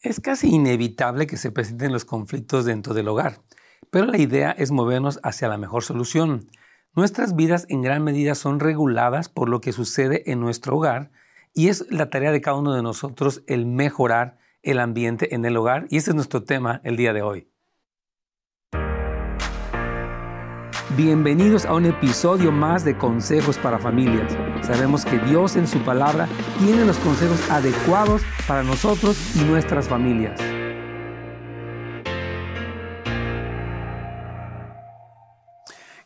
Es casi inevitable que se presenten los conflictos dentro del hogar, pero la idea es movernos hacia la mejor solución. Nuestras vidas en gran medida son reguladas por lo que sucede en nuestro hogar y es la tarea de cada uno de nosotros el mejorar el ambiente en el hogar y ese es nuestro tema el día de hoy. Bienvenidos a un episodio más de Consejos para Familias. Sabemos que Dios en su palabra tiene los consejos adecuados para nosotros y nuestras familias.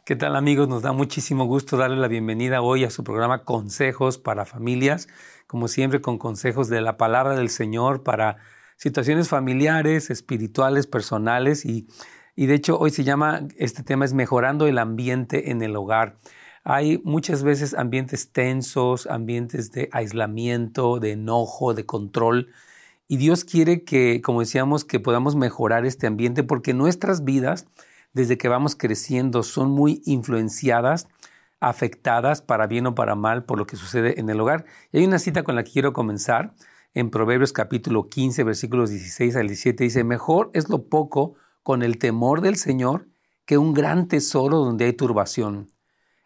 ¿Qué tal amigos? Nos da muchísimo gusto darle la bienvenida hoy a su programa Consejos para Familias, como siempre con consejos de la palabra del Señor para situaciones familiares, espirituales, personales y y de hecho hoy se llama, este tema es mejorando el ambiente en el hogar. Hay muchas veces ambientes tensos, ambientes de aislamiento, de enojo, de control. Y Dios quiere que, como decíamos, que podamos mejorar este ambiente porque nuestras vidas, desde que vamos creciendo, son muy influenciadas, afectadas para bien o para mal por lo que sucede en el hogar. Y hay una cita con la que quiero comenzar en Proverbios capítulo 15, versículos 16 al 17. Dice, mejor es lo poco con el temor del Señor que un gran tesoro donde hay turbación.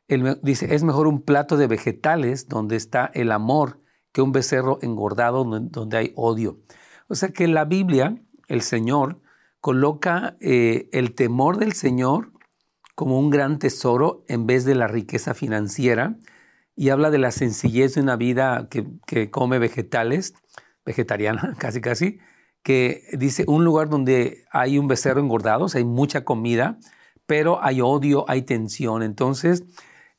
Dice, es mejor un plato de vegetales donde está el amor que un becerro engordado donde hay odio. O sea que la Biblia, el Señor coloca eh, el temor del Señor como un gran tesoro en vez de la riqueza financiera y habla de la sencillez de una vida que, que come vegetales, vegetariana casi casi, que dice un lugar donde hay un becerro engordado, o sea, hay mucha comida, pero hay odio, hay tensión. Entonces,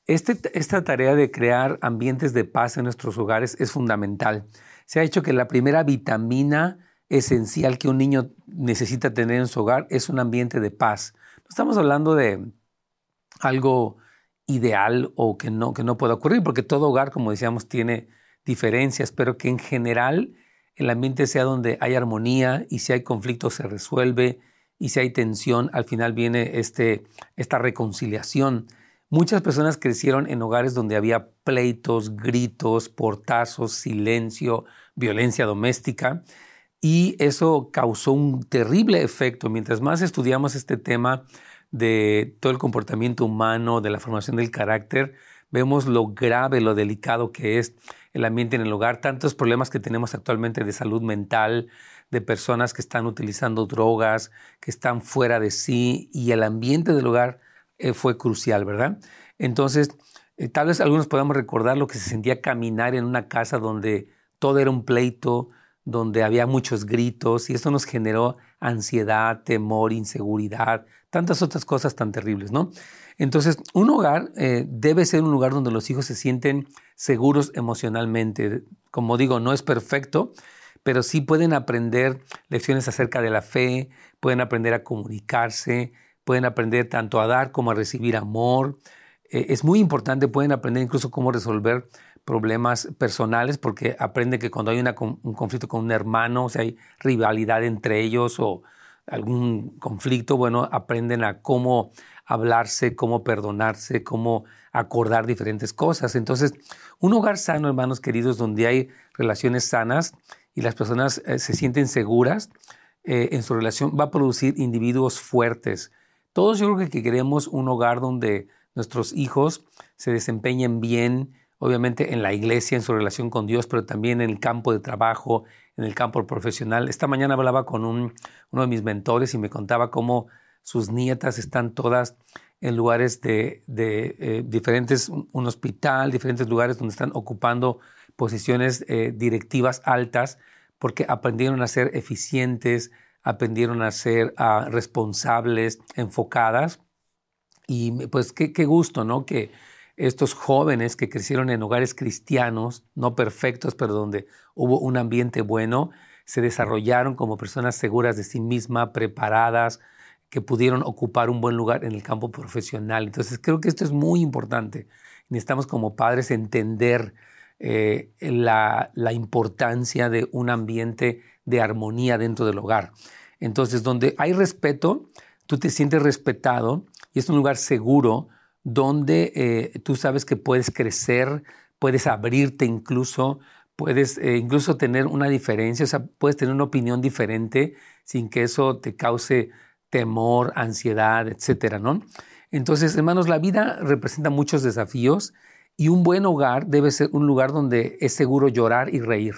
este, esta tarea de crear ambientes de paz en nuestros hogares es fundamental. Se ha hecho que la primera vitamina esencial que un niño necesita tener en su hogar es un ambiente de paz. No estamos hablando de algo ideal o que no, que no pueda ocurrir, porque todo hogar, como decíamos, tiene diferencias, pero que en general el ambiente sea donde hay armonía y si hay conflicto se resuelve y si hay tensión, al final viene este, esta reconciliación. Muchas personas crecieron en hogares donde había pleitos, gritos, portazos, silencio, violencia doméstica y eso causó un terrible efecto. Mientras más estudiamos este tema de todo el comportamiento humano, de la formación del carácter, vemos lo grave, lo delicado que es el ambiente en el hogar, tantos problemas que tenemos actualmente de salud mental, de personas que están utilizando drogas, que están fuera de sí y el ambiente del hogar eh, fue crucial, ¿verdad? Entonces, eh, tal vez algunos podamos recordar lo que se sentía caminar en una casa donde todo era un pleito, donde había muchos gritos y esto nos generó ansiedad, temor, inseguridad, tantas otras cosas tan terribles, ¿no? Entonces, un hogar eh, debe ser un lugar donde los hijos se sienten seguros emocionalmente. Como digo, no es perfecto, pero sí pueden aprender lecciones acerca de la fe, pueden aprender a comunicarse, pueden aprender tanto a dar como a recibir amor. Eh, es muy importante, pueden aprender incluso cómo resolver problemas personales, porque aprenden que cuando hay un conflicto con un hermano, o sea, hay rivalidad entre ellos o algún conflicto, bueno, aprenden a cómo hablarse, cómo perdonarse, cómo acordar diferentes cosas. Entonces, un hogar sano, hermanos queridos, donde hay relaciones sanas y las personas eh, se sienten seguras eh, en su relación, va a producir individuos fuertes. Todos yo creo que queremos un hogar donde nuestros hijos se desempeñen bien, obviamente en la iglesia, en su relación con Dios, pero también en el campo de trabajo, en el campo profesional. Esta mañana hablaba con uno de mis mentores y me contaba cómo sus nietas están todas en lugares de, eh, diferentes, un hospital, diferentes lugares donde están ocupando posiciones eh, directivas altas porque aprendieron a ser eficientes, aprendieron a ser responsables, enfocadas. Y pues qué, qué gusto, ¿no? Que estos jóvenes que crecieron en hogares cristianos, no perfectos, pero donde hubo un ambiente bueno, se desarrollaron como personas seguras de sí mismas, preparadas, que pudieron ocupar un buen lugar en el campo profesional. Entonces creo que esto es muy importante. Necesitamos como padres entender eh, la, importancia de un ambiente de armonía dentro del hogar. Entonces, donde hay respeto, tú te sientes respetado y es un lugar seguro donde eh, tú sabes que puedes crecer, puedes abrirte incluso, puedes eh, incluso tener una diferencia, o sea, puedes tener una opinión diferente sin que eso te cause temor, ansiedad, etcétera, ¿no? Entonces, hermanos, la vida representa muchos desafíos y un buen hogar debe ser un lugar donde es seguro llorar y reír,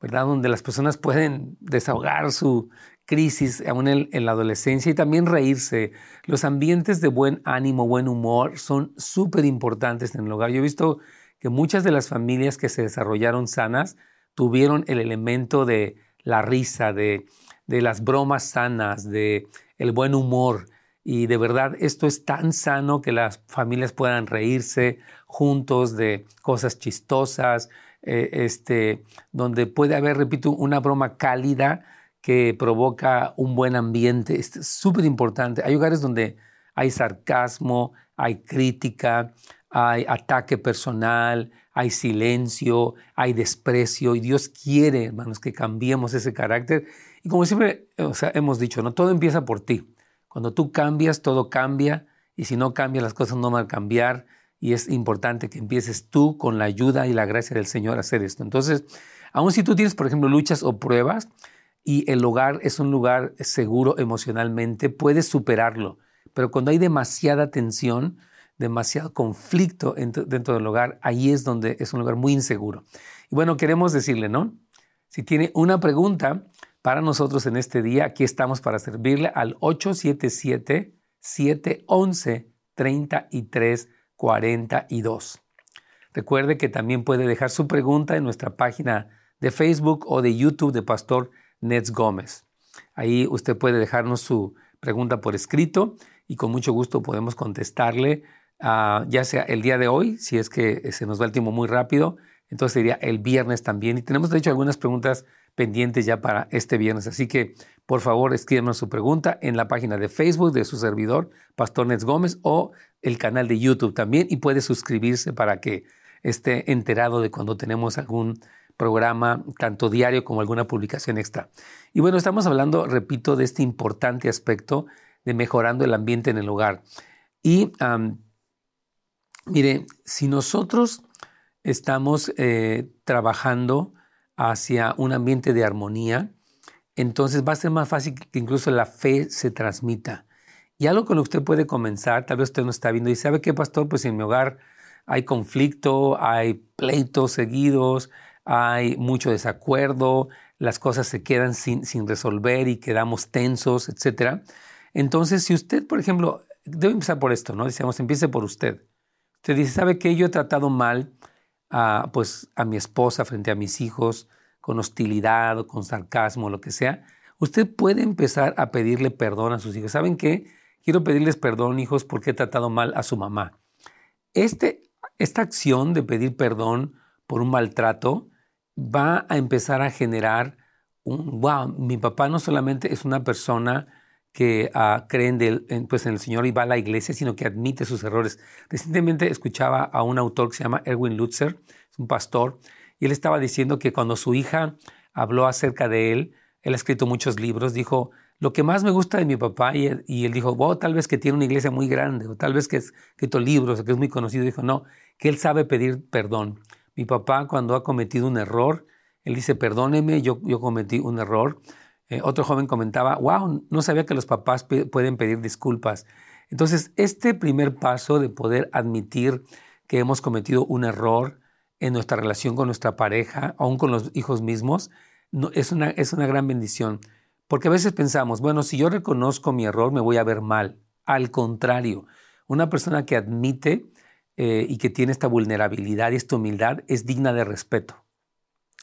¿verdad? Donde las personas pueden desahogar su crisis aún en, la adolescencia y también reírse. Los ambientes de buen ánimo, buen humor son súper importantes en el hogar. Yo he visto que muchas de las familias que se desarrollaron sanas tuvieron el elemento de la risa, de, de las bromas sanas, de el buen humor. Y de verdad, esto es tan sano que las familias puedan reírse juntos de cosas chistosas, eh, este, donde puede haber, repito, una broma cálida que provoca un buen ambiente. es súper importante. Hay hogares donde hay sarcasmo, hay crítica, hay ataque personal, hay silencio, hay desprecio y Dios quiere, hermanos, que cambiemos ese carácter. Y como siempre o sea, hemos dicho, ¿no? todo empieza por ti. Cuando tú cambias, todo cambia, y si no cambias, las cosas no van a cambiar, y es importante que empieces tú con la ayuda y la gracia del Señor a hacer esto. Entonces, aun si tú tienes, por ejemplo, luchas o pruebas, y el hogar es un lugar seguro emocionalmente, puedes superarlo. Pero cuando hay demasiada tensión, demasiado conflicto dentro del hogar, ahí es donde es un lugar muy inseguro. Y bueno, queremos decirle, ¿no? Si tiene una pregunta, para nosotros en este día. Aquí estamos para servirle al 877-711-3342. Recuerde que también puede dejar su pregunta en nuestra página de Facebook o de YouTube de Pastor Nets Gómez. Ahí usted puede dejarnos su pregunta por escrito y con mucho gusto podemos contestarle, uh, ya sea el día de hoy, si es que se nos va el tiempo muy rápido, entonces sería el viernes también. Y tenemos de hecho algunas preguntas pendientes ya para este viernes. Así que, por favor, escríbanos su pregunta en la página de Facebook de su servidor, Pastor Nets Gómez, o el canal de YouTube también. Y puede suscribirse para que esté enterado de cuando tenemos algún programa, tanto diario como alguna publicación extra. Y bueno, estamos hablando, repito, de este importante aspecto de mejorando el ambiente en el hogar. Y mire, si nosotros estamos eh, trabajando hacia un ambiente de armonía, entonces va a ser más fácil que incluso la fe se transmita. Y algo con lo que usted puede comenzar, tal vez usted no está viendo y sabe que, pastor, pues en mi hogar hay conflicto, hay pleitos seguidos, hay mucho desacuerdo, las cosas se quedan sin, sin resolver y quedamos tensos, etc. Entonces, si usted, por ejemplo, debe empezar por esto, ¿no? Decíamos, empiece por usted. Usted dice, ¿sabe que yo he tratado mal a, pues, a mi esposa frente a mis hijos con hostilidad o con sarcasmo, lo que sea, usted puede empezar a pedirle perdón a sus hijos. ¿Saben qué? Quiero pedirles perdón, hijos, porque he tratado mal a su mamá. Este, esta acción de pedir perdón por un maltrato va a empezar a generar un, wow, mi papá no solamente es una persona que uh, creen en, pues en el Señor y va a la iglesia, sino que admite sus errores. Recientemente escuchaba a un autor que se llama Erwin Lutzer, es un pastor, y él estaba diciendo que cuando su hija habló acerca de él, él ha escrito muchos libros, dijo, lo que más me gusta de mi papá, y él, dijo, wow, tal vez que tiene una iglesia muy grande, o tal vez que ha escrito libros, que es muy conocido, dijo, no, que él sabe pedir perdón. Mi papá cuando ha cometido un error, él dice, perdóneme, yo, yo cometí un error, eh, otro joven comentaba, wow, no sabía que los papás pueden pedir disculpas. Entonces, este primer paso de poder admitir que hemos cometido un error en nuestra relación con nuestra pareja, aún con los hijos mismos, es, una, es una gran bendición. Porque a veces pensamos, bueno, si yo reconozco mi error, me voy a ver mal. Al contrario, una persona que admite eh, y que tiene esta vulnerabilidad y esta humildad es digna de respeto.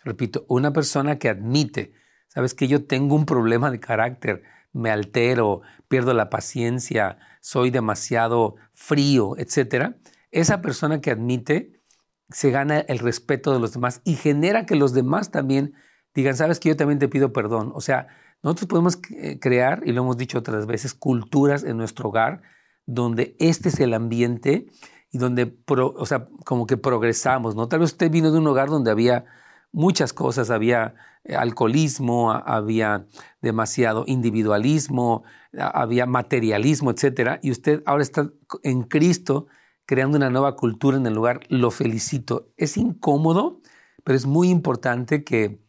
Repito, una persona que admite Sabes que yo tengo un problema de carácter, me altero, pierdo la paciencia, soy demasiado frío, etc. Esa persona que admite se gana el respeto de los demás y genera que los demás también digan, sabes que yo también te pido perdón. O sea, nosotros podemos crear, y lo hemos dicho otras veces, culturas en nuestro hogar donde este es el ambiente y donde, o sea, como que progresamos, ¿no? Tal vez usted vino de un hogar donde había muchas cosas, había eh, alcoholismo, había demasiado individualismo, había materialismo, etcétera, y usted ahora está en Cristo creando una nueva cultura en el lugar, lo felicito. Es incómodo, pero es muy importante que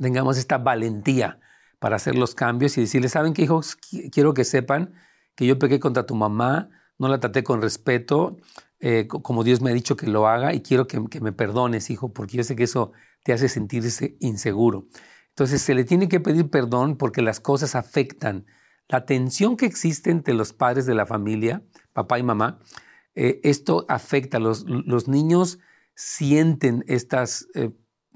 tengamos esta valentía para hacer los cambios y decirles, ¿saben qué, hijos? Quiero que sepan que yo pequé contra tu mamá, no la traté con respeto, eh, como Dios me ha dicho que lo haga, y quiero que, me perdones, hijo, porque yo sé que eso te hace sentirse inseguro. Entonces se le tiene que pedir perdón porque las cosas afectan. La tensión que existe entre los padres de la familia, papá y mamá, eh, esto afecta. Los, los niños sienten estas, eh,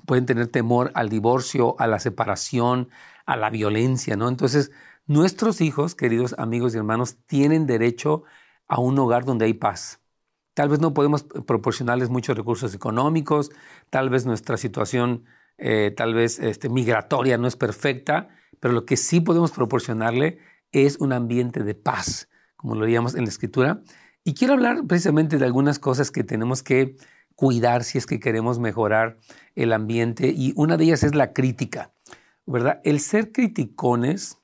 pueden tener temor al divorcio, a la separación, a la violencia, ¿no? Entonces, nuestros hijos, queridos amigos y hermanos, tienen derecho a un hogar donde hay paz. Tal vez no podemos proporcionarles muchos recursos económicos, tal vez nuestra situación, eh, tal vez este, migratoria no es perfecta, pero lo que sí podemos proporcionarle es un ambiente de paz, como lo veíamos en la escritura. Y quiero hablar precisamente de algunas cosas que tenemos que cuidar si es que queremos mejorar el ambiente, y una de ellas es la crítica. ¿verdad? El ser criticones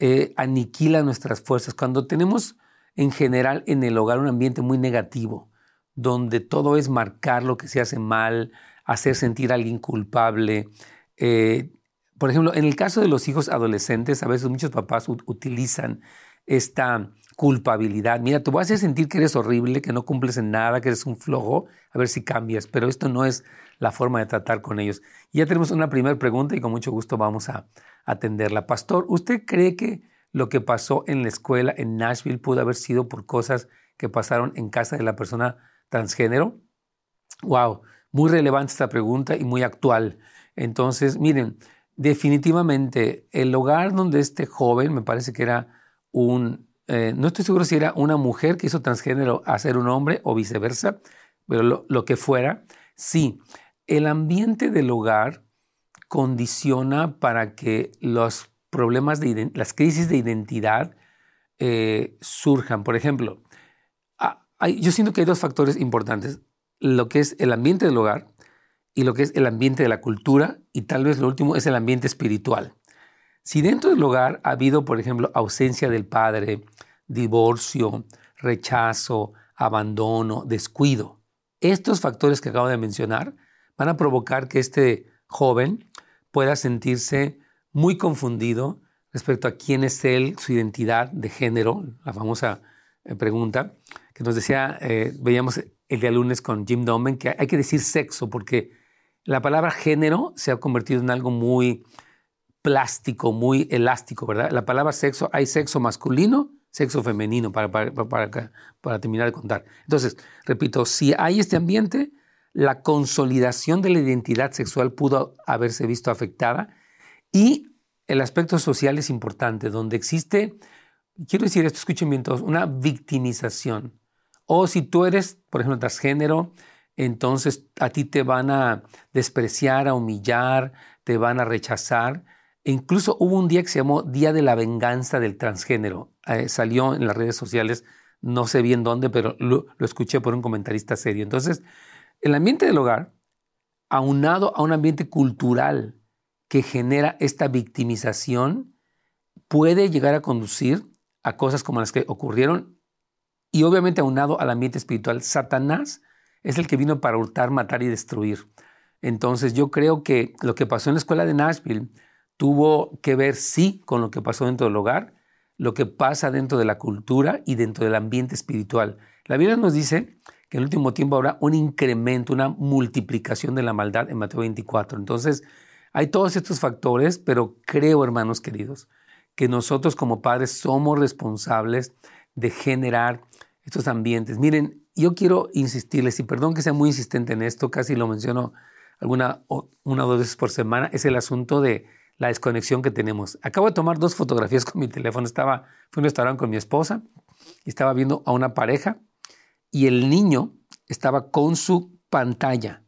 eh, aniquila nuestras fuerzas. Cuando tenemos en general en el hogar un ambiente muy negativo, donde todo es marcar lo que se hace mal, hacer sentir a alguien culpable. Eh, por ejemplo, en el caso de los hijos adolescentes, a veces muchos papás utilizan esta culpabilidad. Mira, te voy a hacer sentir que eres horrible, que no cumples en nada, que eres un flojo, a ver si cambias, pero esto no es la forma de tratar con ellos. Y ya tenemos una primera pregunta y con mucho gusto vamos a atenderla. Pastor, ¿usted cree que lo que pasó en la escuela en Nashville pudo haber sido por cosas que pasaron en casa de la persona transgénero? Wow, muy relevante esta pregunta y muy actual. Entonces, miren, definitivamente el hogar donde este joven, me parece que era un, eh, no estoy seguro si era una mujer que hizo transgénero a ser un hombre o viceversa, pero lo, lo que fuera, sí, el ambiente del hogar condiciona para que los problemas de las crisis de identidad eh, surjan. Por ejemplo, yo siento que hay dos factores importantes, lo que es el ambiente del hogar y lo que es el ambiente de la cultura y tal vez lo último es el ambiente espiritual. Si dentro del hogar ha habido, por ejemplo, ausencia del padre, divorcio, rechazo, abandono, descuido, estos factores que acabo de mencionar van a provocar que este joven pueda sentirse muy confundido respecto a quién es él, su identidad de género, la famosa eh, pregunta que nos decía, eh, veíamos el día lunes con Jim Domen, que hay que decir sexo, porque la palabra género se ha convertido en algo muy plástico, muy elástico, ¿verdad? La palabra sexo, hay sexo masculino, sexo femenino, para, para, para, para terminar de contar. Entonces, repito, si hay este ambiente, la consolidación de la identidad sexual pudo haberse visto afectada y el aspecto social es importante, donde existe, quiero decir esto, escuchen bien todos, una victimización. O si tú eres, por ejemplo, transgénero, entonces a ti te van a despreciar, a humillar, te van a rechazar. E incluso hubo un día que se llamó Día de la Venganza del Transgénero. Eh, salió en las redes sociales, no sé bien dónde, pero lo, lo escuché por un comentarista serio. Entonces, el ambiente del hogar, aunado a un ambiente cultural que genera esta victimización, puede llegar a conducir a cosas como las que ocurrieron y obviamente aunado al ambiente espiritual. Satanás es el que vino para hurtar, matar y destruir. Entonces yo creo que lo que pasó en la escuela de Nashville tuvo que ver sí con lo que pasó dentro del hogar, lo que pasa dentro de la cultura y dentro del ambiente espiritual. La Biblia nos dice que en el último tiempo habrá un incremento, una multiplicación de la maldad en Mateo 24. Entonces, hay todos estos factores, pero creo, hermanos queridos, que nosotros como padres somos responsables de generar estos ambientes. Miren, yo quiero insistirles, y perdón que sea muy insistente en esto, casi lo menciono alguna una o dos veces por semana, es el asunto de la desconexión que tenemos. Acabo de tomar dos fotografías con mi teléfono. Estaba, fui un restaurante con mi esposa y estaba viendo a una pareja y el niño estaba con su pantalla,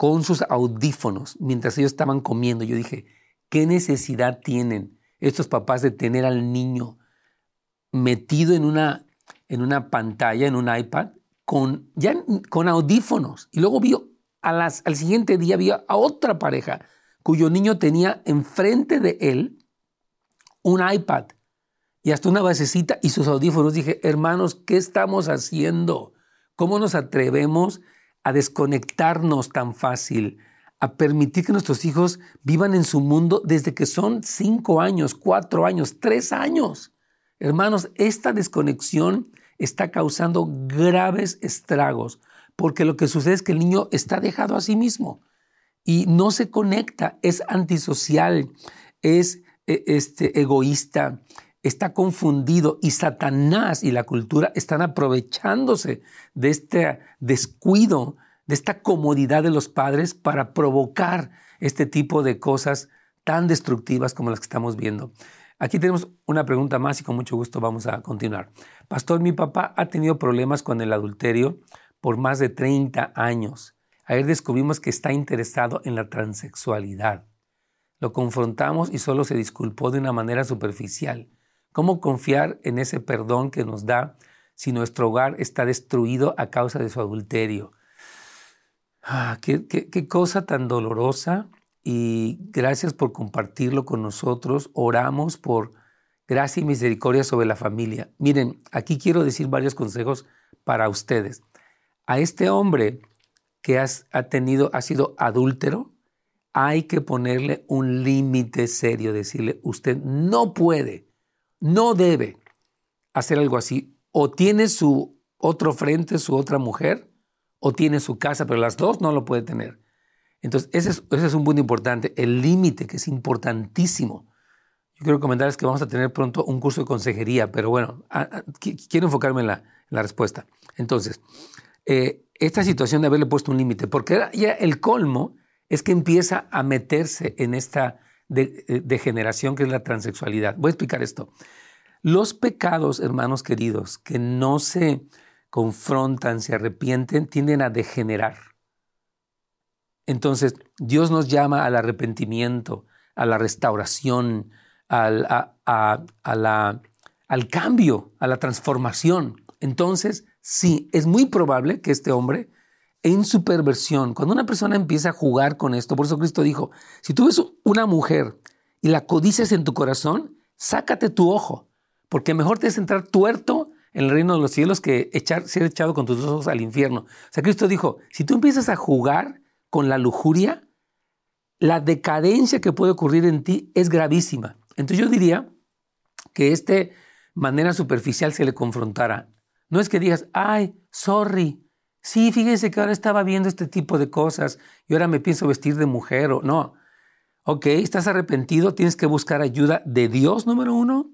con sus audífonos, mientras ellos estaban comiendo. Yo dije, ¿qué necesidad tienen estos papás de tener al niño metido en una, en una pantalla, en un iPad, con, ya con audífonos? Y luego vio, a las, al siguiente día vio a otra pareja cuyo niño tenía enfrente de él un iPad y hasta una basecita y sus audífonos. Dije, hermanos, ¿qué estamos haciendo? ¿Cómo nos atrevemos a desconectarnos tan fácil, a permitir que nuestros hijos vivan en su mundo desde que son cinco años, cuatro años, tres años. Hermanos, esta desconexión está causando graves estragos, porque lo que sucede es que el niño está dejado a sí mismo y no se conecta, es antisocial, es e, este, egoísta, está confundido y Satanás y la cultura están aprovechándose de este descuido de esta comodidad de los padres para provocar este tipo de cosas tan destructivas como las que estamos viendo. Aquí tenemos una pregunta más y con mucho gusto vamos a continuar. Pastor, mi papá ha tenido problemas con el adulterio por más de 30 años. Ayer descubrimos que está interesado en la transexualidad. Lo confrontamos y solo se disculpó de una manera superficial. ¿Cómo confiar en ese perdón que nos da si nuestro hogar está destruido a causa de su adulterio? Ah, qué, cosa tan dolorosa y gracias por compartirlo con nosotros. Oramos por gracia y misericordia sobre la familia. Miren, aquí quiero decir varios consejos para ustedes. A este hombre que ha tenido, ha sido adúltero, hay que ponerle un límite serio, decirle, usted no puede, no debe hacer algo así. O tiene su otro frente, su otra mujer, o tiene su casa, pero las dos no lo puede tener. Entonces, ese es, un punto importante, el límite, que es importantísimo. Yo quiero comentarles que vamos a tener pronto un curso de consejería, pero bueno, quiero enfocarme en la, respuesta. Entonces, eh, esta situación de haberle puesto un límite, porque ya el colmo es que empieza a meterse en esta eh, degeneración que es la transexualidad. Voy a explicar esto. Los pecados, hermanos queridos, que no se confrontan, se arrepienten, tienden a degenerar. Entonces, Dios nos llama al arrepentimiento, a la restauración, al, al cambio, a la transformación. Entonces, sí, es muy probable que este hombre, en su perversión, cuando una persona empieza a jugar con esto, por eso Cristo dijo, si tú ves una mujer y la codicias en tu corazón, sácate tu ojo, porque mejor te es entrar tuerto en el reino de los cielos que ser echado con tus ojos al infierno. O sea, Cristo dijo, si tú empiezas a jugar con la lujuria, la decadencia que puede ocurrir en ti es gravísima. Entonces yo diría que este manera superficial se le confrontara. No es que digas, ay, sorry, sí, fíjese que ahora estaba viendo este tipo de cosas y ahora me pienso vestir de mujer o no. Ok, estás arrepentido, tienes que buscar ayuda de Dios, número uno,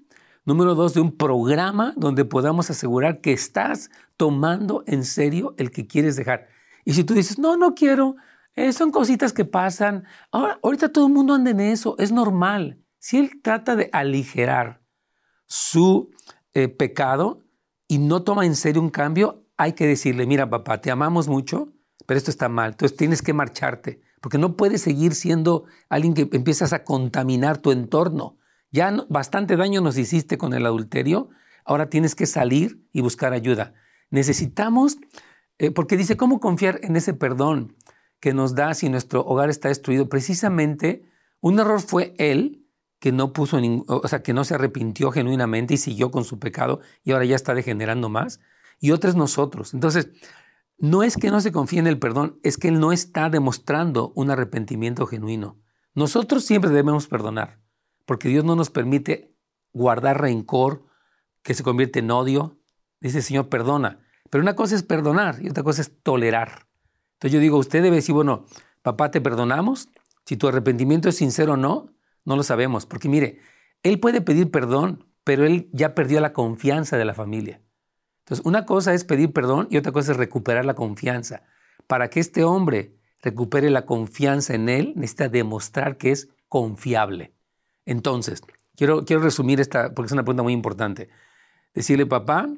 Número dos, de un programa donde podamos asegurar que estás tomando en serio el que quieres dejar. Y si tú dices, no, no quiero, eh, son cositas que pasan, ahora, ahorita todo el mundo anda en eso, es normal. Si él trata de aligerar su eh, pecado y no toma en serio un cambio, hay que decirle, mira papá, te amamos mucho, pero esto está mal, entonces tienes que marcharte, porque no puedes seguir siendo alguien que empiezas a contaminar tu entorno. Ya bastante daño nos hiciste con el adulterio, ahora tienes que salir y buscar ayuda. Necesitamos, eh, porque dice, ¿cómo confiar en ese perdón que nos da si nuestro hogar está destruido? Precisamente, un error fue él, que no puso, o sea, que no se arrepintió genuinamente y siguió con su pecado y ahora ya está degenerando más, y otros nosotros. Entonces, no es que no se confíe en el perdón, es que él no está demostrando un arrepentimiento genuino. Nosotros siempre debemos perdonar porque Dios no nos permite guardar rencor que se convierte en odio. Dice Señor, perdona. Pero una cosa es perdonar y otra cosa es tolerar. Entonces yo digo, usted debe decir, bueno, papá, te perdonamos. Si tu arrepentimiento es sincero o no, no lo sabemos. Porque mire, él puede pedir perdón, pero él ya perdió la confianza de la familia. Entonces, una cosa es pedir perdón y otra cosa es recuperar la confianza. Para que este hombre recupere la confianza en él, necesita demostrar que es confiable. Entonces, quiero, quiero resumir esta, porque es una pregunta muy importante. Decirle, papá,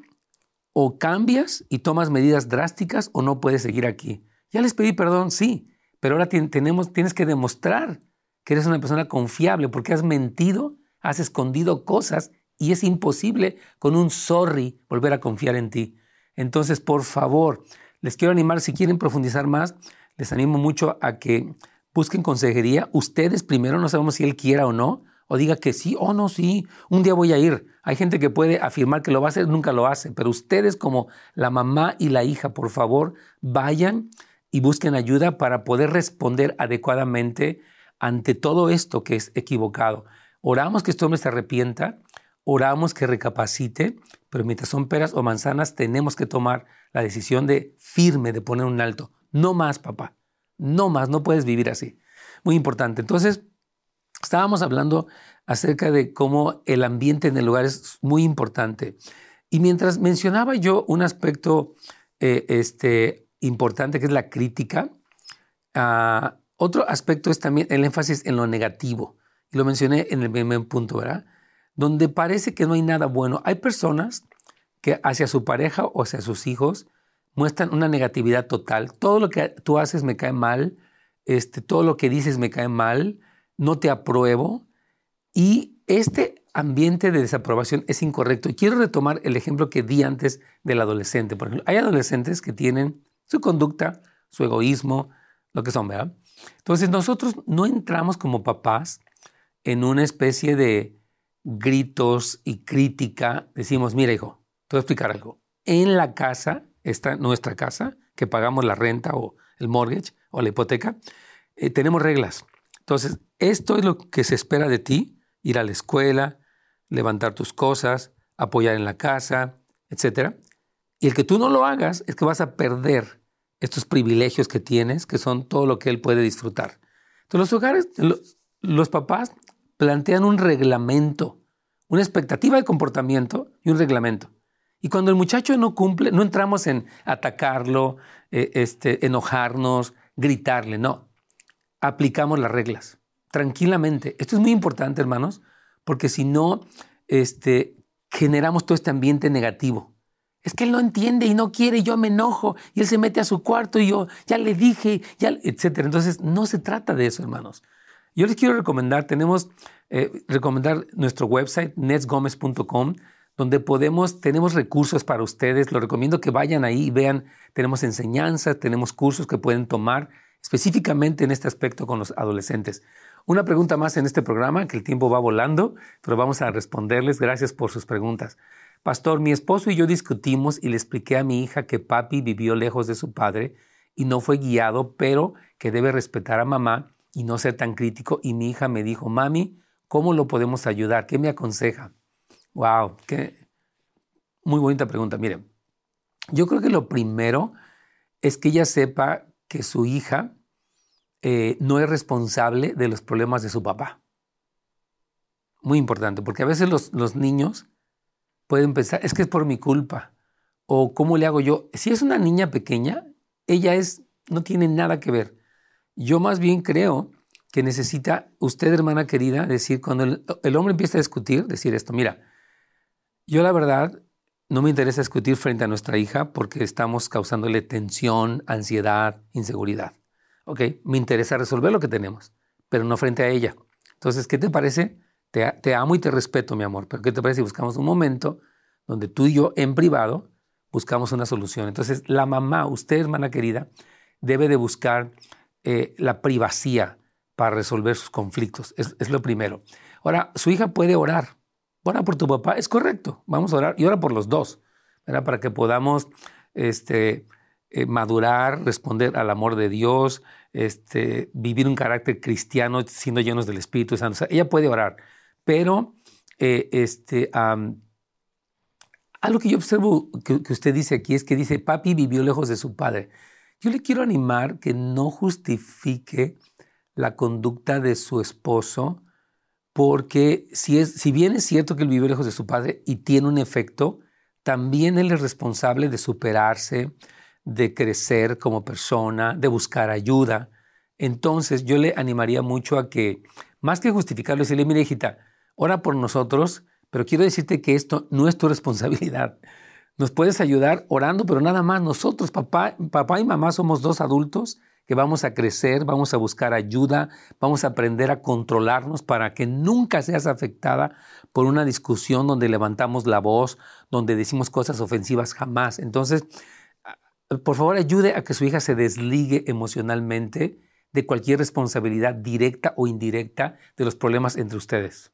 o cambias y tomas medidas drásticas o no puedes seguir aquí. Ya les pedí perdón, sí, pero ahora tenemos, tienes que demostrar que eres una persona confiable porque has mentido, has escondido cosas y es imposible con un sorry volver a confiar en ti. Entonces, por favor, les quiero animar, si quieren profundizar más, les animo mucho a que busquen consejería. Ustedes primero, no sabemos si él quiera o no, o diga que sí, o oh, no, sí, un día voy a ir. Hay gente que puede afirmar que lo va a hacer, nunca lo hace, pero ustedes como la mamá y la hija, por favor, vayan y busquen ayuda para poder responder adecuadamente ante todo esto que es equivocado. Oramos que este hombre se arrepienta, oramos que recapacite, pero mientras son peras o manzanas tenemos que tomar la decisión de firme, de poner un alto. No más, papá, no más, no puedes vivir así. Muy importante. Entonces, estábamos hablando acerca de cómo el ambiente en el lugar es muy importante. Y mientras mencionaba yo un aspecto eh, este, importante que es la crítica, ah, otro aspecto es también el énfasis en lo negativo. Y lo mencioné en el primer punto, ¿verdad? Donde parece que no hay nada bueno. Hay personas que hacia su pareja o hacia sus hijos muestran una negatividad total. Todo lo que tú haces me cae mal, este, todo lo que dices me cae mal, no te apruebo. Y este ambiente de desaprobación es incorrecto. Y quiero retomar el ejemplo que di antes del adolescente. Por ejemplo, hay adolescentes que tienen su conducta, su egoísmo, lo que son, ¿verdad? Entonces nosotros no entramos como papás en una especie de gritos y crítica. Decimos, mira hijo, te voy a explicar algo. En la casa, esta nuestra casa, que pagamos la renta o el mortgage o la hipoteca, eh, tenemos reglas. Entonces, esto es lo que se espera de ti, ir a la escuela, levantar tus cosas, apoyar en la casa, etc. Y el que tú no lo hagas es que vas a perder estos privilegios que tienes, que son todo lo que él puede disfrutar. Entonces los hogares, los papás plantean un reglamento, una expectativa de comportamiento y un reglamento. Y cuando el muchacho no cumple, no entramos en atacarlo, eh, este, enojarnos, gritarle, no. Aplicamos las reglas tranquilamente. Esto es muy importante, hermanos, porque si no, este, generamos todo este ambiente negativo. Es que él no entiende y no quiere, yo me enojo, y él se mete a su cuarto y yo ya le dije, ya, etc. Entonces, no se trata de eso, hermanos. Yo les quiero recomendar, tenemos, eh, recomendar nuestro website, netsgomez.com, donde podemos, tenemos recursos para ustedes. Lo recomiendo que vayan ahí y vean, tenemos enseñanzas, tenemos cursos que pueden tomar específicamente en este aspecto con los adolescentes. Una pregunta más en este programa, que el tiempo va volando, pero vamos a responderles. Gracias por sus preguntas. Pastor, mi esposo y yo discutimos y le expliqué a mi hija que papi vivió lejos de su padre y no fue guiado, pero que debe respetar a mamá y no ser tan crítico. Y mi hija me dijo, mami, ¿cómo lo podemos ayudar? ¿Qué me aconseja? Wow, qué muy bonita pregunta. Miren, yo creo que lo primero es que ella sepa que su hija eh, no es responsable de los problemas de su papá. Muy importante, porque a veces los, los niños pueden pensar, es que es por mi culpa. O cómo le hago yo. Si es una niña pequeña, ella es, no tiene nada que ver. Yo más bien creo que necesita usted, hermana querida, decir, cuando el, hombre empieza a discutir, decir esto, mira, yo la verdad no me interesa discutir frente a nuestra hija porque estamos causándole tensión, ansiedad, inseguridad. ¿Ok? Me interesa resolver lo que tenemos, pero no frente a ella. Entonces, ¿qué te parece te, amo y te respeto, mi amor, pero ¿qué te parece si buscamos un momento donde tú y yo en privado buscamos una solución? Entonces, la mamá, usted, hermana querida, debe de buscar eh, la privacidad para resolver sus conflictos. Es, lo primero. Ahora, su hija puede orar. Ora por tu papá, es correcto. Vamos a orar y ora por los dos. Para que podamos este, eh, madurar, responder al amor de Dios, este, vivir un carácter cristiano siendo llenos del Espíritu Santo. ella puede orar. Pero eh, este, algo que yo observo que, usted dice aquí es que dice, papi vivió lejos de su padre. Yo le quiero animar que no justifique la conducta de su esposo, porque si, es, si bien es cierto que él vivió lejos de su padre y tiene un efecto, también él es responsable de superarse, de crecer como persona, de buscar ayuda. Entonces yo le animaría mucho a que, más que justificarlo, decirle, mire hijita, ora por nosotros, pero quiero decirte que esto no es tu responsabilidad. Nos puedes ayudar orando, pero nada más nosotros, papá, papá y mamá, somos dos adultos que vamos a crecer, vamos a buscar ayuda, vamos a aprender a controlarnos para que nunca seas afectada por una discusión donde levantamos la voz, donde decimos cosas ofensivas, jamás. Entonces, por favor, ayude a que su hija se desligue emocionalmente de cualquier responsabilidad directa o indirecta de los problemas entre ustedes.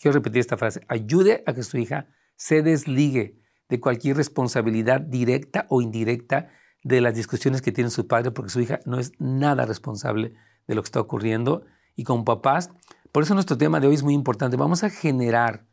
Quiero repetir esta frase. Ayude a que su hija se desligue de cualquier responsabilidad directa o indirecta de las discusiones que tiene su padre porque su hija no es nada responsable de lo que está ocurriendo. Y como papás, por eso nuestro tema de hoy es muy importante. Vamos a generar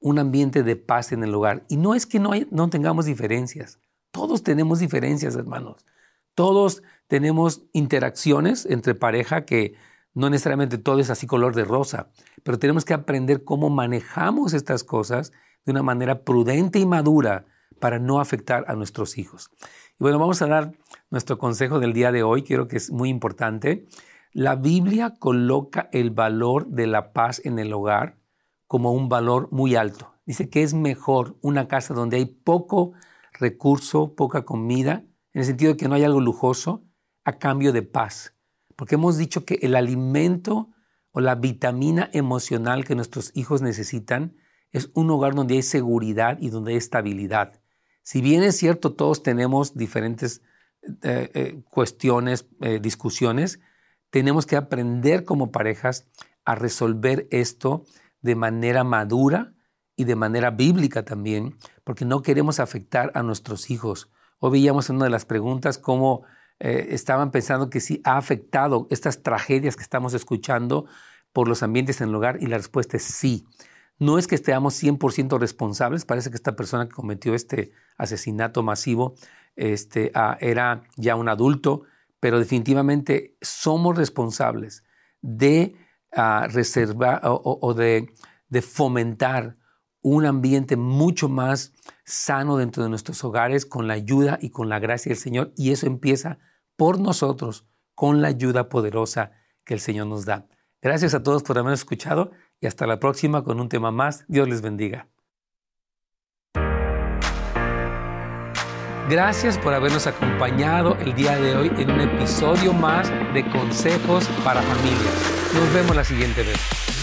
un ambiente de paz en el hogar. Y no es que no, no tengamos diferencias. Todos tenemos diferencias, hermanos. Todos tenemos interacciones entre pareja que no necesariamente todo es así color de rosa, pero tenemos que aprender cómo manejamos estas cosas de una manera prudente y madura para no afectar a nuestros hijos. Y bueno, vamos a dar nuestro consejo del día de hoy, quiero que es muy importante. La Biblia coloca el valor de la paz en el hogar como un valor muy alto. Dice que es mejor una casa donde hay poco recurso, poca comida, en el sentido de que no hay algo lujoso, a cambio de paz. Porque hemos dicho que el alimento o la vitamina emocional que nuestros hijos necesitan es un hogar donde hay seguridad y donde hay estabilidad. Si bien es cierto, todos tenemos diferentes eh, eh, cuestiones, eh, discusiones, tenemos que aprender como parejas a resolver esto de manera madura y de manera bíblica también, porque no queremos afectar a nuestros hijos. Hoy veíamos en una de las preguntas cómo estaban pensando que sí ha afectado estas tragedias que estamos escuchando por los ambientes en el hogar y la respuesta es sí. No es que estemos 100% responsables, parece que esta persona que cometió este asesinato masivo este, ah, era ya un adulto, pero definitivamente somos responsables de ah, reservar o, de, de fomentar un ambiente mucho más sano dentro de nuestros hogares con la ayuda y con la gracia del Señor. Y eso empieza por nosotros, con la ayuda poderosa que el Señor nos da. Gracias a todos por habernos escuchado y hasta la próxima con un tema más. Dios les bendiga. Gracias por habernos acompañado el día de hoy en un episodio más de Consejos para Familias. Nos vemos la siguiente vez.